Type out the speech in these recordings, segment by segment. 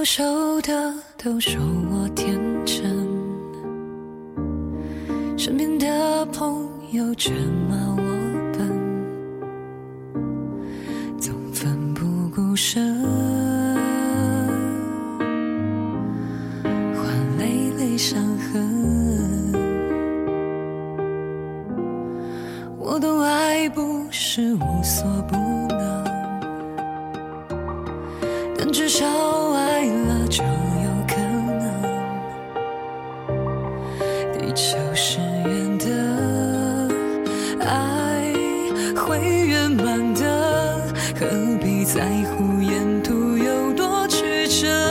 优秀的都说我天真，身边的朋友却骂我。何必在乎沿途有多曲折。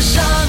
伤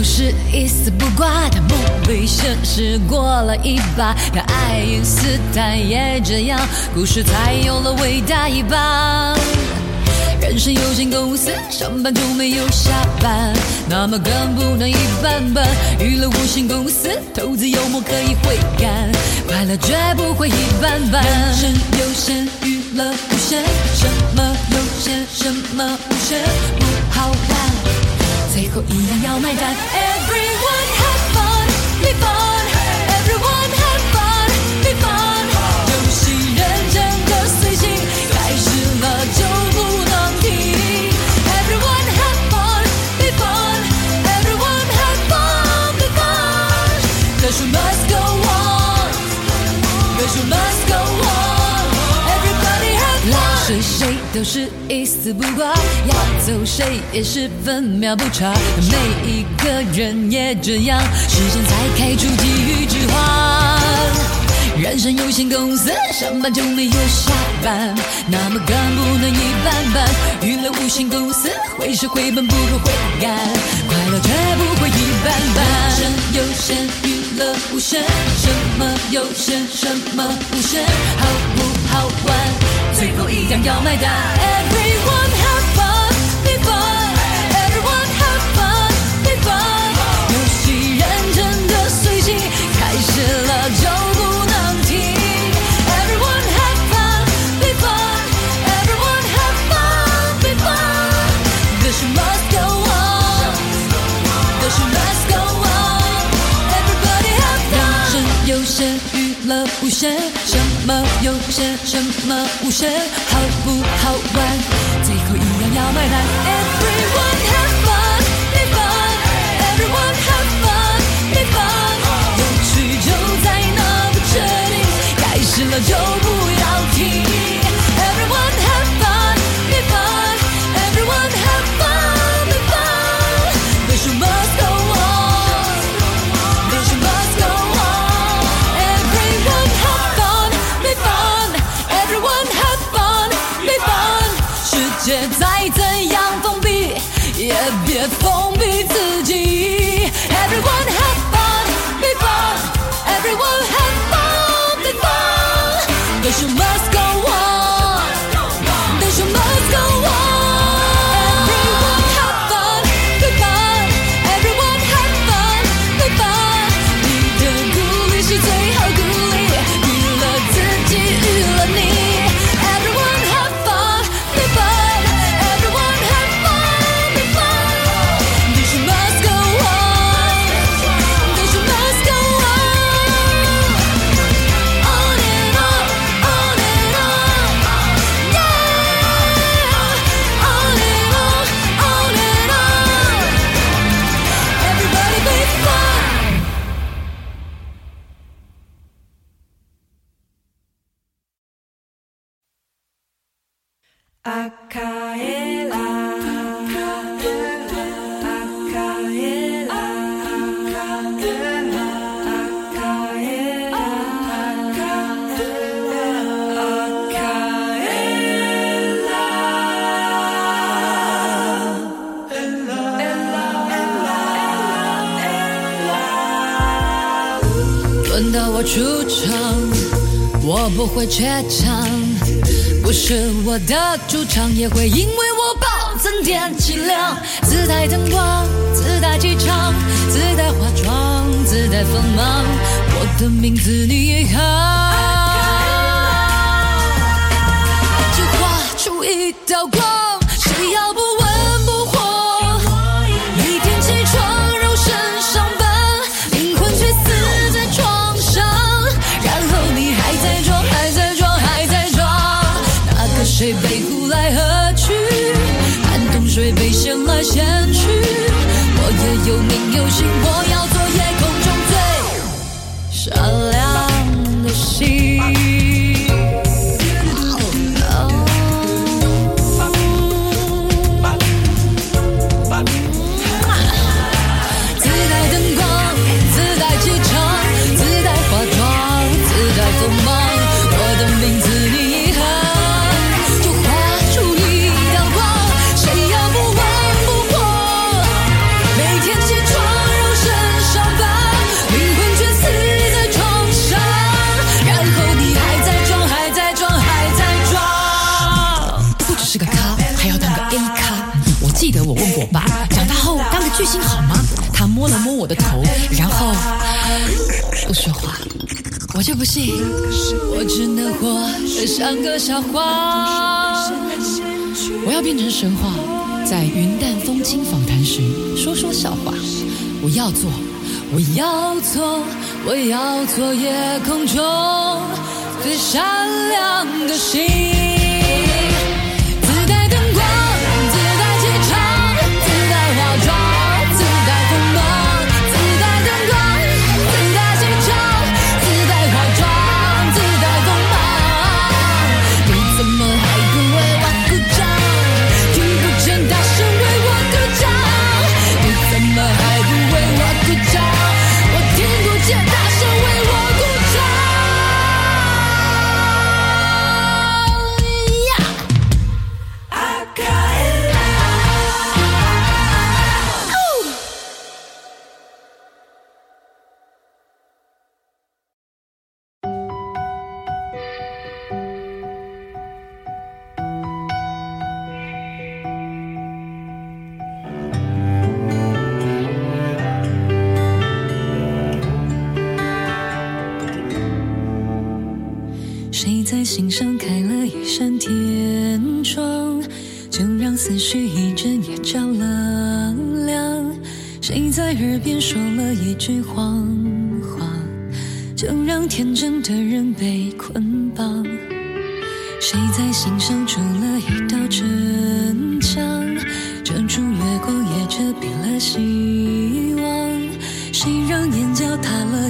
都是一丝不挂的梦被现实过了一把，让爱因斯坦也这样，故事才有了伟大一半。人生有限公司，上班就没有下班，那么更不能一般般。娱乐无限公司，投资幽默可以回甘，快乐绝不会一般般。人生有限，娱乐无限，什么有限，什么无限，不好玩。后一样要买单。Everyone have fun, be fun. Everyone have fun, be fun. 游戏认真的随性，开始了就不能停。Everyone have fun, be fun. Everyone have fun, be fun. The show must go on. The show must go on. Everybody have fun. 都是一丝不挂，要走谁也是分秒不差。每一个人也这样，时间才开出机遇之花。人生有限公司，上班就没有下班，那么干不能一般般。娱乐无限公司，会是回本不如回甘，快乐绝不会一般般。人生有限，娱乐无限，什么有限，什么无限，好？最后一样要买单。Everyone have fun, be fun. Everyone have fun, be fun. 游戏认真的随性，开始了就不能停。Everyone have fun, be fun. Everyone have fun, be fun. The show must go on. The show must go on. Everybody have fun. 人生有限，娱乐无限，有些，什么无限，好不好玩？最后一样要买单。Everyone have fun, be fun. Everyone have fun, be fun. 有趣就在那不确定，开始了就不要停。别封闭自己。Everyone have fun, be fun, everyone. 出场我不会怯场不是我的主场也会因为我暴增点击量自带灯光自带机场自带化妆自带锋芒我的名字你好就画出一道光谁要不问？先去。我也有名有姓，我要做。笑话我要变成神话在云淡风轻访谈时说说笑话。我要做我要做我要做夜空中最闪亮的星。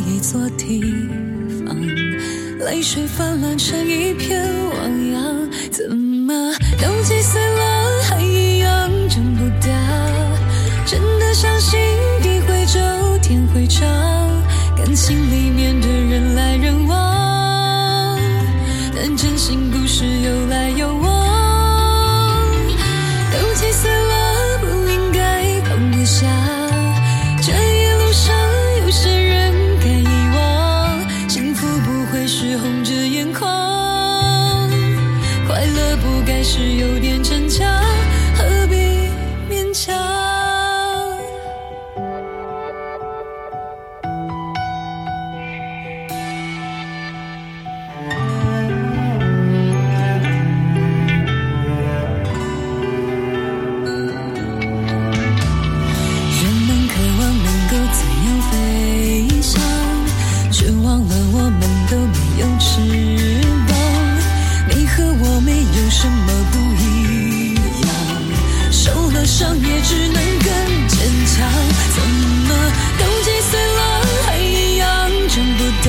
一座地方，泪水泛滥成一片汪洋，怎么都击碎了，还一样挣不掉。真的相信地会皱，天会长，感情里面的人来人往，但真心不是有来有往。伤也只能更坚强，怎么都击碎了还一样长不大。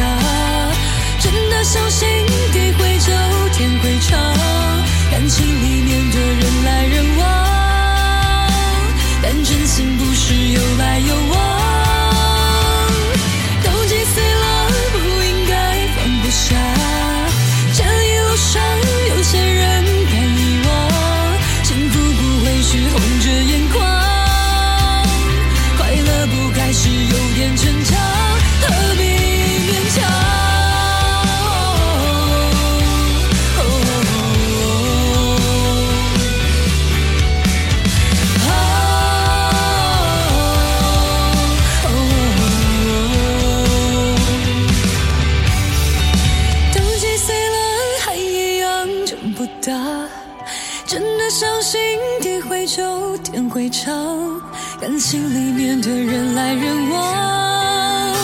真的相信地会走，天会长，感情里面的人来人往，但真心不是有来有往。心里面的人来人往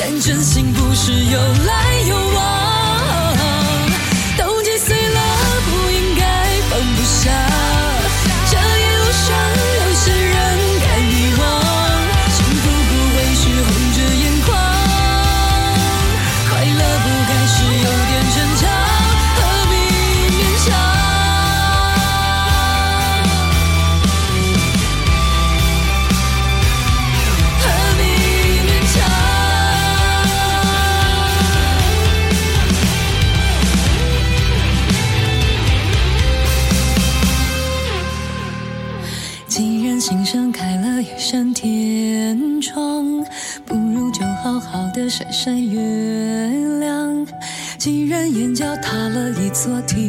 但真心不是有来有往。Do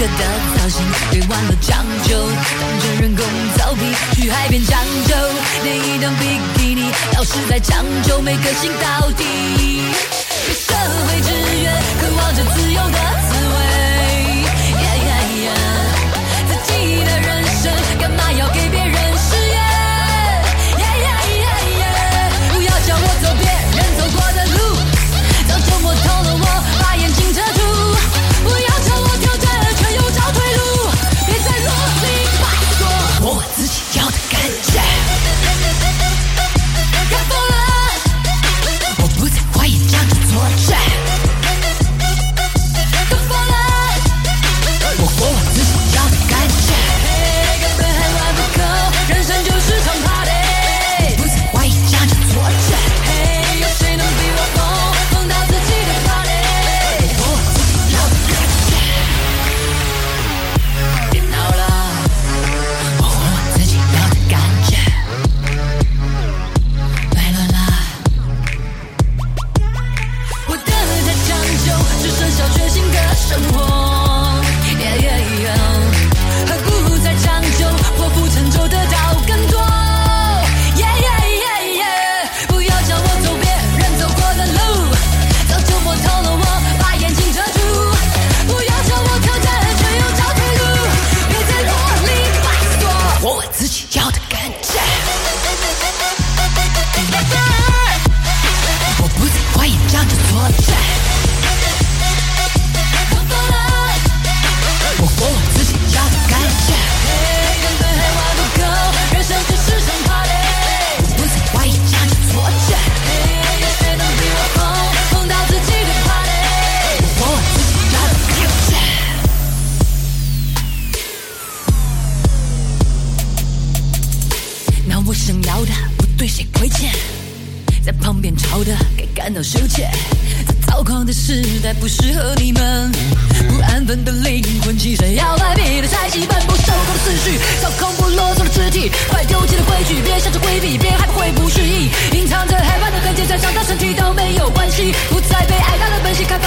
刻的造型，别忘了讲究。当着人工造皮去海边讲究，连一张比基尼要是在讲究，没个性到底。社会制约，渴望着自由的。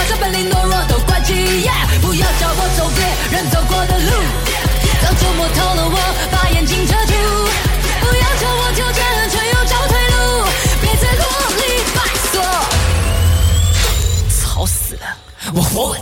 这本领懦弱都关机。不要叫我走别人走过的路，当初摸透了我，把眼睛遮住。不要求我纠正，却又找退路，别再啰里吧嗦。吵死了，我活。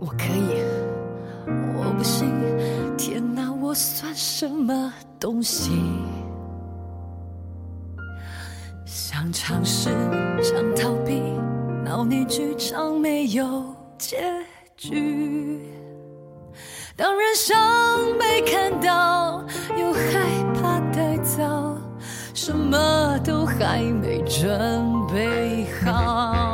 我可以。我不信。天哪我算什么东西？想尝试想逃避闹你剧场没有结局。当人生被看到又害怕太早什么都还没准备好。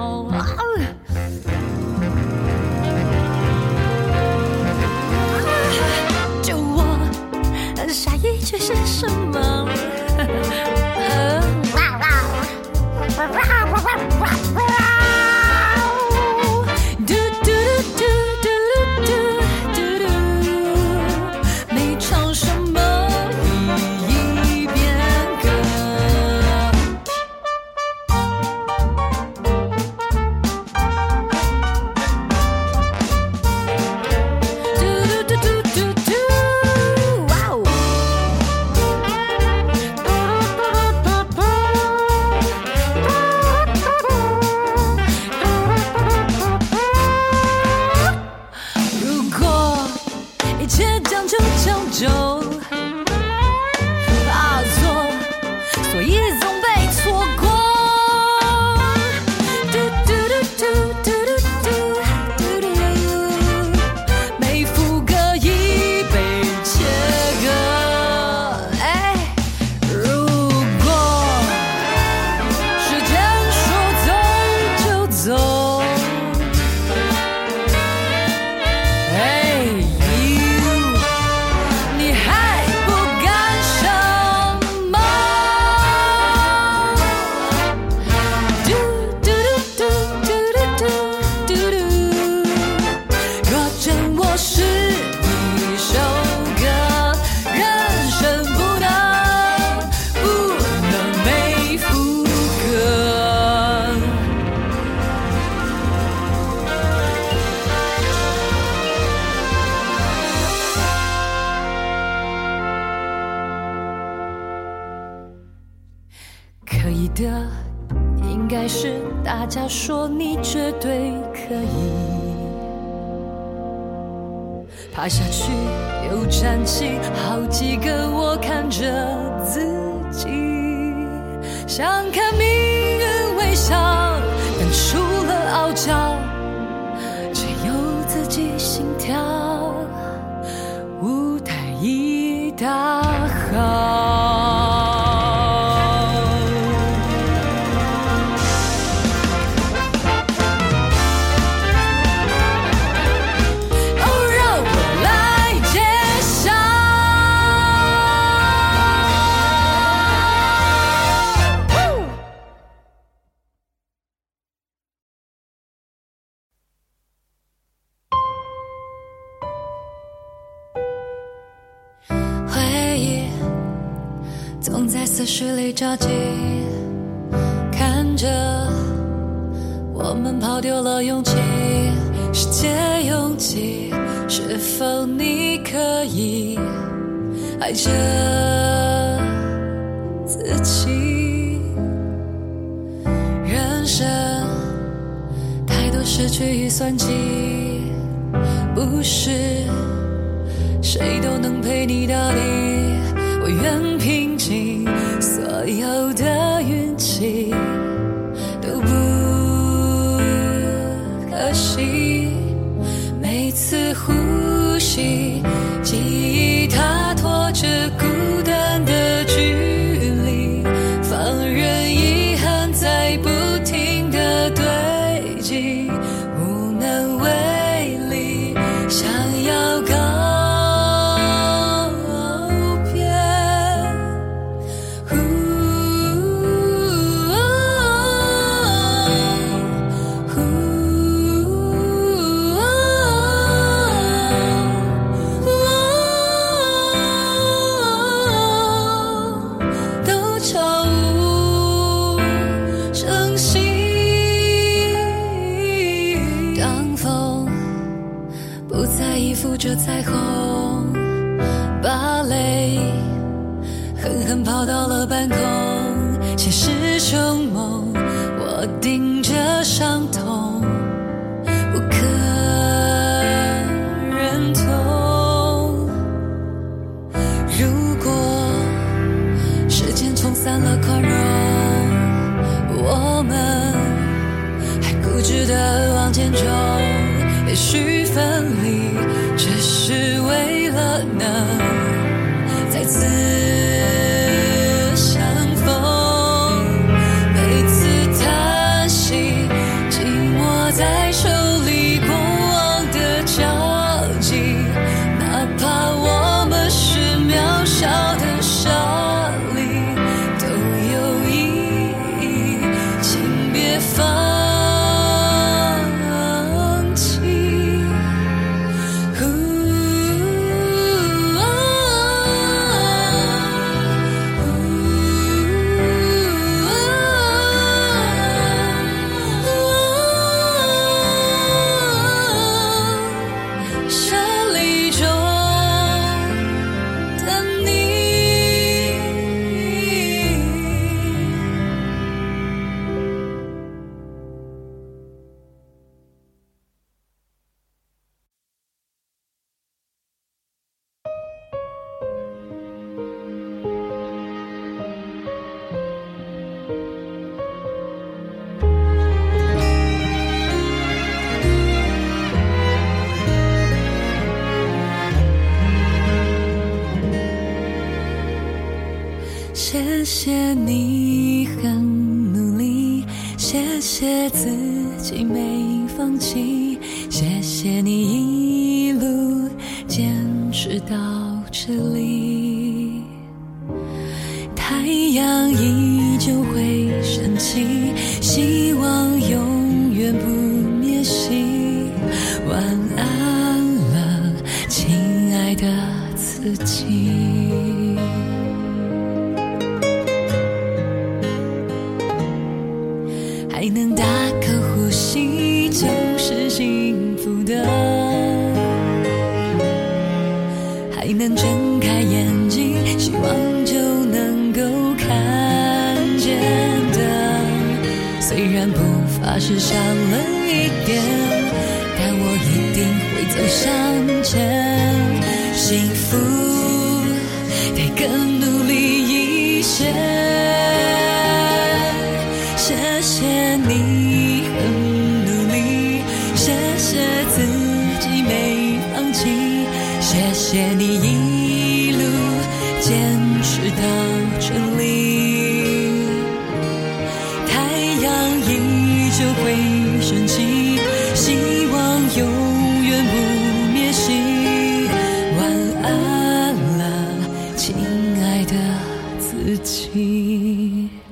却是什么？开始大家说你绝对可以。爬下去又站起，好几个我看着自己，想看命运微笑，但除了傲娇，着急，看着我们跑丢了勇气，世界拥挤，是否你可以爱着自己？人生太多失去与算计，不是谁都能陪你到底。我愿平静有的运气，都不可惜。每次呼吸， 멈춰. 你。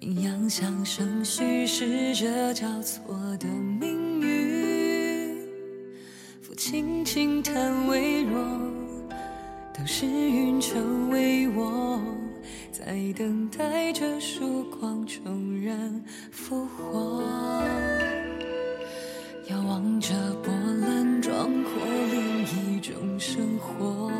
阴阳相生，虚实着交错的命运。抚轻轻叹微弱，都是运筹帷幄，在等待着曙光重燃复活。遥望着波澜壮阔另一种生活，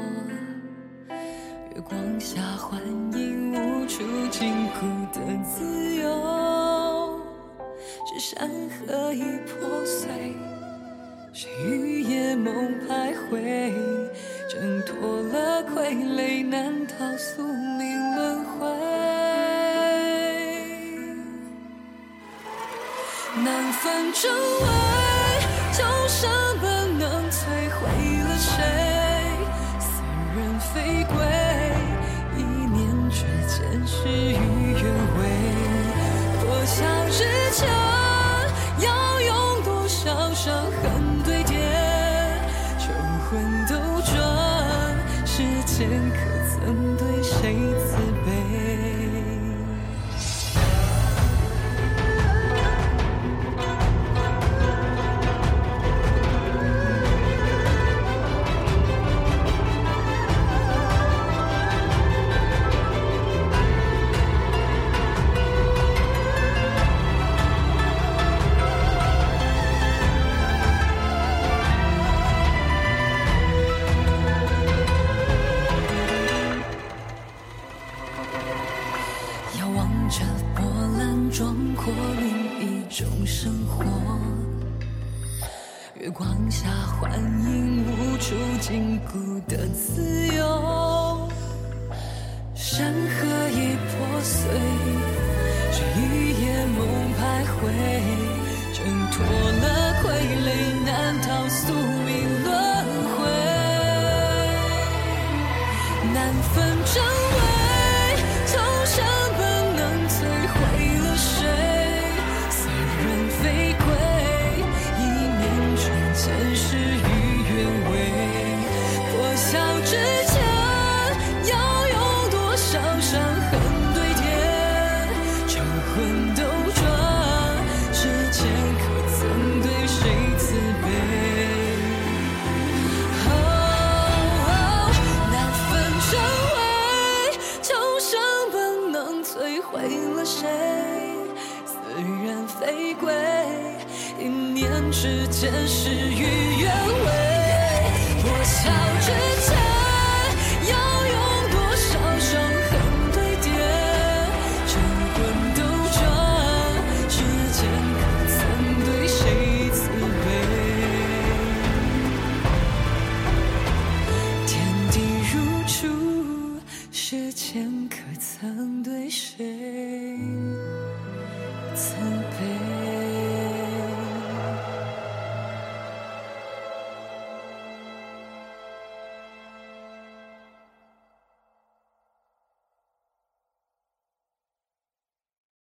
光下幻影无处禁锢的自由，是山河已破碎，是雨夜梦徘徊，挣脱了傀儡，难逃宿命轮回。难分真伪，求生本能摧毁了谁？似人非鬼，事与愿违。破晓之前，要用多少伤痕堆叠？求魂斗转，世间可曾对谁慈悲？